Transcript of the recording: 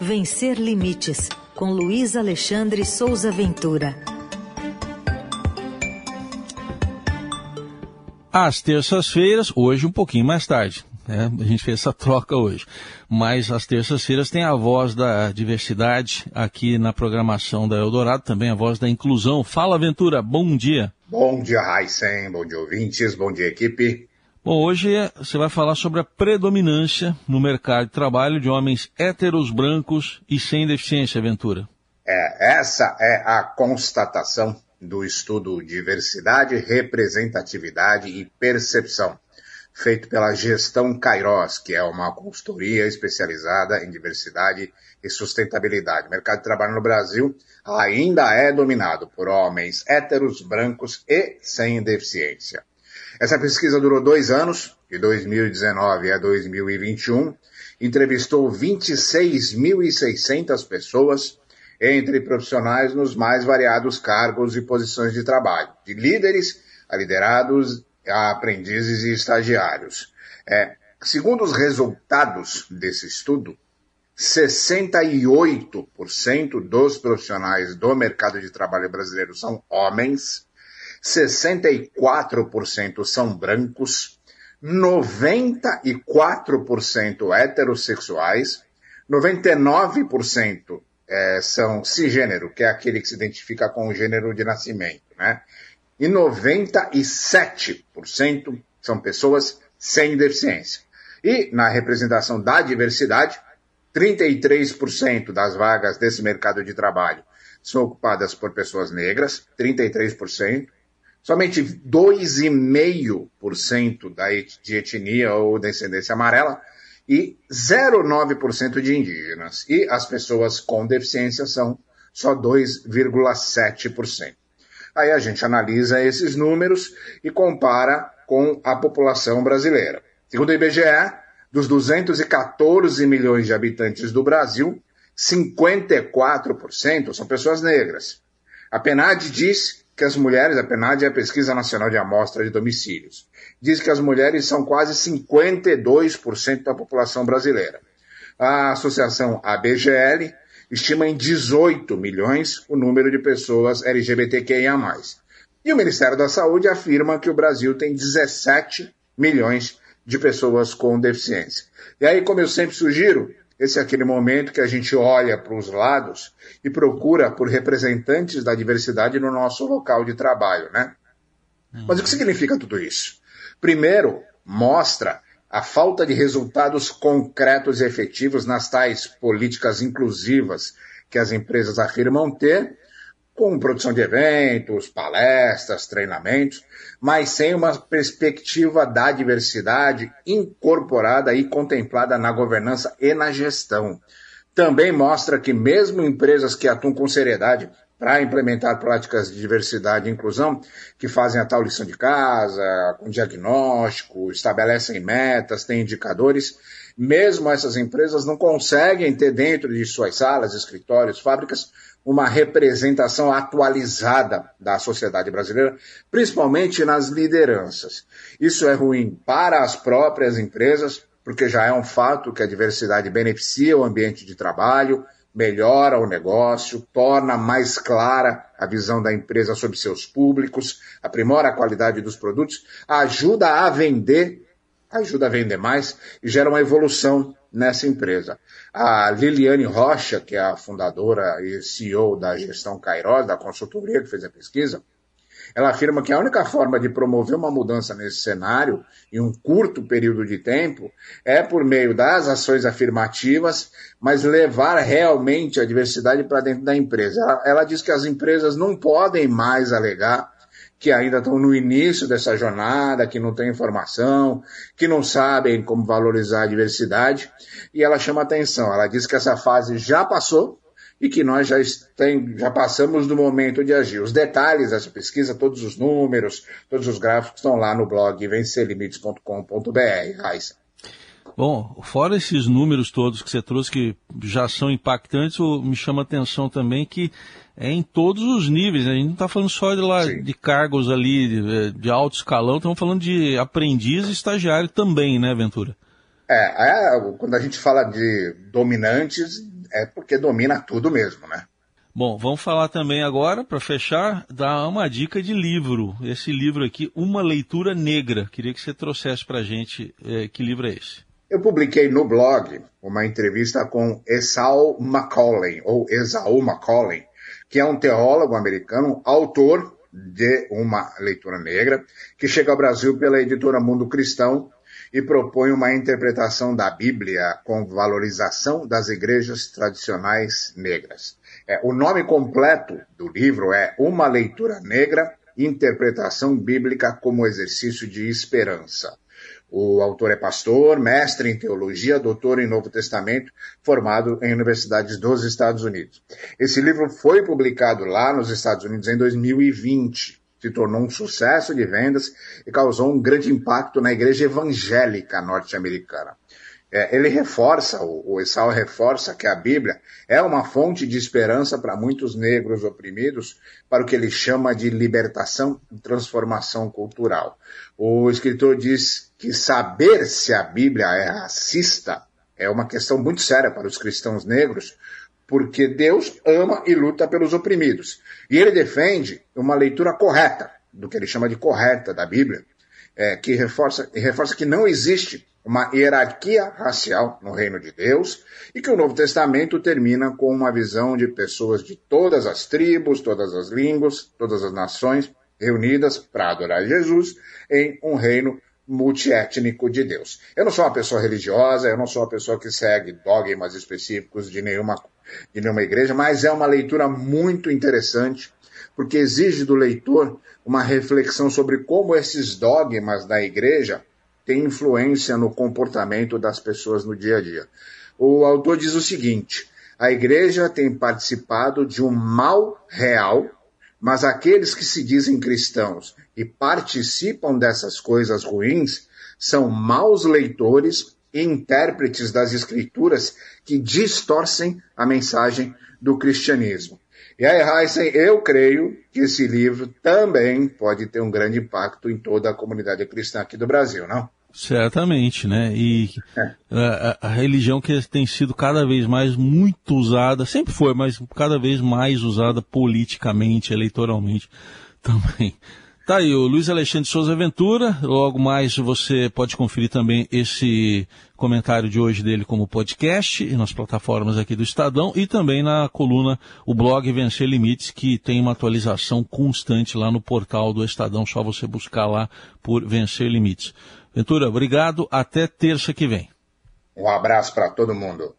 Vencer Limites, com Luiz Alexandre Souza Ventura. Às terças-feiras, hoje um pouquinho mais tarde. Né? A gente fez essa troca hoje. Mas às terças-feiras tem a voz da diversidade aqui na programação da Eldorado, também a voz da inclusão. Fala, Ventura, bom dia. Bom dia, Heisen, bom dia, ouvintes, bom dia, equipe. Bom, hoje você vai falar sobre a predominância no mercado de trabalho de homens héteros, brancos e sem deficiência, Ventura. É, essa é a constatação do estudo Diversidade, Representatividade e Percepção, feito pela Gestão Kairos, que é uma consultoria especializada em diversidade e sustentabilidade. O mercado de trabalho no Brasil ainda é dominado por homens héteros, brancos e sem deficiência. Essa pesquisa durou dois anos, de 2019 a 2021, entrevistou 26.600 pessoas, entre profissionais nos mais variados cargos e posições de trabalho, de líderes a liderados, a aprendizes e estagiários. É, segundo os resultados desse estudo, 68% dos profissionais do mercado de trabalho brasileiro são homens, 64% são brancos, 94% heterossexuais, 99% é, são cisgênero, que é aquele que se identifica com o gênero de nascimento, né? E 97% são pessoas sem deficiência. E na representação da diversidade, 33% das vagas desse mercado de trabalho são ocupadas por pessoas negras, 33%, Somente 2,5% da de etnia ou descendência amarela e 0,9% de indígenas. E as pessoas com deficiência são só 2,7%. Aí a gente analisa esses números e compara com a população brasileira. Segundo o IBGE, dos 214 milhões de habitantes do Brasil, 54% são pessoas negras. A PNAD diz que as mulheres, a PNAD é a Pesquisa Nacional de Amostra de Domicílios, diz que as mulheres são quase 52% da população brasileira. A associação ABGL estima em 18 milhões o número de pessoas LGBTQIA+. E o Ministério da Saúde afirma que o Brasil tem 17 milhões de pessoas com deficiência. E aí, como eu sempre sugiro, esse é aquele momento que a gente olha para os lados e procura por representantes da diversidade no nosso local de trabalho, né? Mas o que significa tudo isso? Primeiro, mostra a falta de resultados concretos e efetivos nas tais políticas inclusivas que as empresas afirmam ter com produção de eventos, palestras, treinamentos, mas sem uma perspectiva da diversidade incorporada e contemplada na governança e na gestão. Também mostra que mesmo empresas que atuam com seriedade para implementar práticas de diversidade e inclusão, que fazem a tal lição de casa, com diagnóstico, estabelecem metas, têm indicadores, mesmo essas empresas não conseguem ter dentro de suas salas, escritórios, fábricas, uma representação atualizada da sociedade brasileira, principalmente nas lideranças. Isso é ruim para as próprias empresas, porque já é um fato que a diversidade beneficia o ambiente de trabalho, melhora o negócio, torna mais clara a visão da empresa sobre seus públicos, aprimora a qualidade dos produtos, ajuda a vender, ajuda a vender mais e gera uma evolução nessa empresa. A Liliane Rocha, que é a fundadora e CEO da gestão Kairos, da consultoria que fez a pesquisa, ela afirma que a única forma de promover uma mudança nesse cenário, em um curto período de tempo, é por meio das ações afirmativas, mas levar realmente a diversidade para dentro da empresa. Ela, ela diz que as empresas não podem mais alegar que ainda estão no início dessa jornada, que não têm informação, que não sabem como valorizar a diversidade, e ela chama atenção. Ela diz que essa fase já passou e que nós já, tem, já passamos do momento de agir. Os detalhes dessa pesquisa, todos os números, todos os gráficos estão lá no blog vencerlimites.com.br. Raíssa. Bom, fora esses números todos que você trouxe que já são impactantes, me chama a atenção também que é em todos os níveis. Né? A gente não está falando só de, lá, de cargos ali de, de, alto escalão, estamos falando de aprendiz e estagiário também, né, Ventura? É, é, quando a gente fala de dominantes, é porque domina tudo mesmo, né? Bom, vamos falar também agora, para fechar, dar uma dica de livro. Esse livro aqui, Uma Leitura Negra. Queria que você trouxesse para a gente é, que livro é esse. Eu publiquei no blog uma entrevista com Esau Macaulay, ou Esau Macaulay, que é um teólogo americano, autor de Uma Leitura Negra, que chega ao Brasil pela editora Mundo Cristão e propõe uma interpretação da Bíblia com valorização das igrejas tradicionais negras. É, o nome completo do livro é Uma Leitura Negra, Interpretação Bíblica como Exercício de Esperança. O autor é pastor, mestre em teologia, doutor em Novo Testamento, formado em universidades dos Estados Unidos. Esse livro foi publicado lá nos Estados Unidos em 2020 se tornou um sucesso de vendas e causou um grande impacto na igreja evangélica norte-americana. É, ele reforça, o, o Esau reforça que a Bíblia é uma fonte de esperança para muitos negros oprimidos, para o que ele chama de libertação e transformação cultural. O escritor diz que saber se a Bíblia é racista é uma questão muito séria para os cristãos negros, porque Deus ama e luta pelos oprimidos. E ele defende uma leitura correta, do que ele chama de correta da Bíblia, é, que reforça, reforça que não existe uma hierarquia racial no reino de Deus e que o Novo Testamento termina com uma visão de pessoas de todas as tribos, todas as línguas, todas as nações reunidas para adorar Jesus em um reino multiétnico de Deus. Eu não sou uma pessoa religiosa, eu não sou uma pessoa que segue dogmas específicos de nenhuma, de nenhuma igreja, mas é uma leitura muito interessante, porque exige do leitor uma reflexão sobre como esses dogmas da igreja têm influência no comportamento das pessoas no dia a dia. O autor diz o seguinte: a igreja tem participado de um mal real mas aqueles que se dizem cristãos e participam dessas coisas ruins são maus leitores e intérpretes das escrituras que distorcem a mensagem do cristianismo. E aí, Heisen, eu creio que esse livro também pode ter um grande impacto em toda a comunidade cristã aqui do Brasil, não? Certamente, né? E é. a, a, religião que tem sido cada vez mais muito usada, sempre foi, mas cada vez mais usada politicamente, eleitoralmente também. Tá aí o Luiz Alexandre Souza Ventura. Logo mais você pode conferir também esse comentário de hoje dele como podcast nas plataformas aqui do Estadão e também na coluna o blog Vencer Limites, que tem uma atualização constante lá no portal do Estadão, só você buscar lá por Vencer Limites. Ventura, obrigado. Até terça que vem. Um abraço para todo mundo.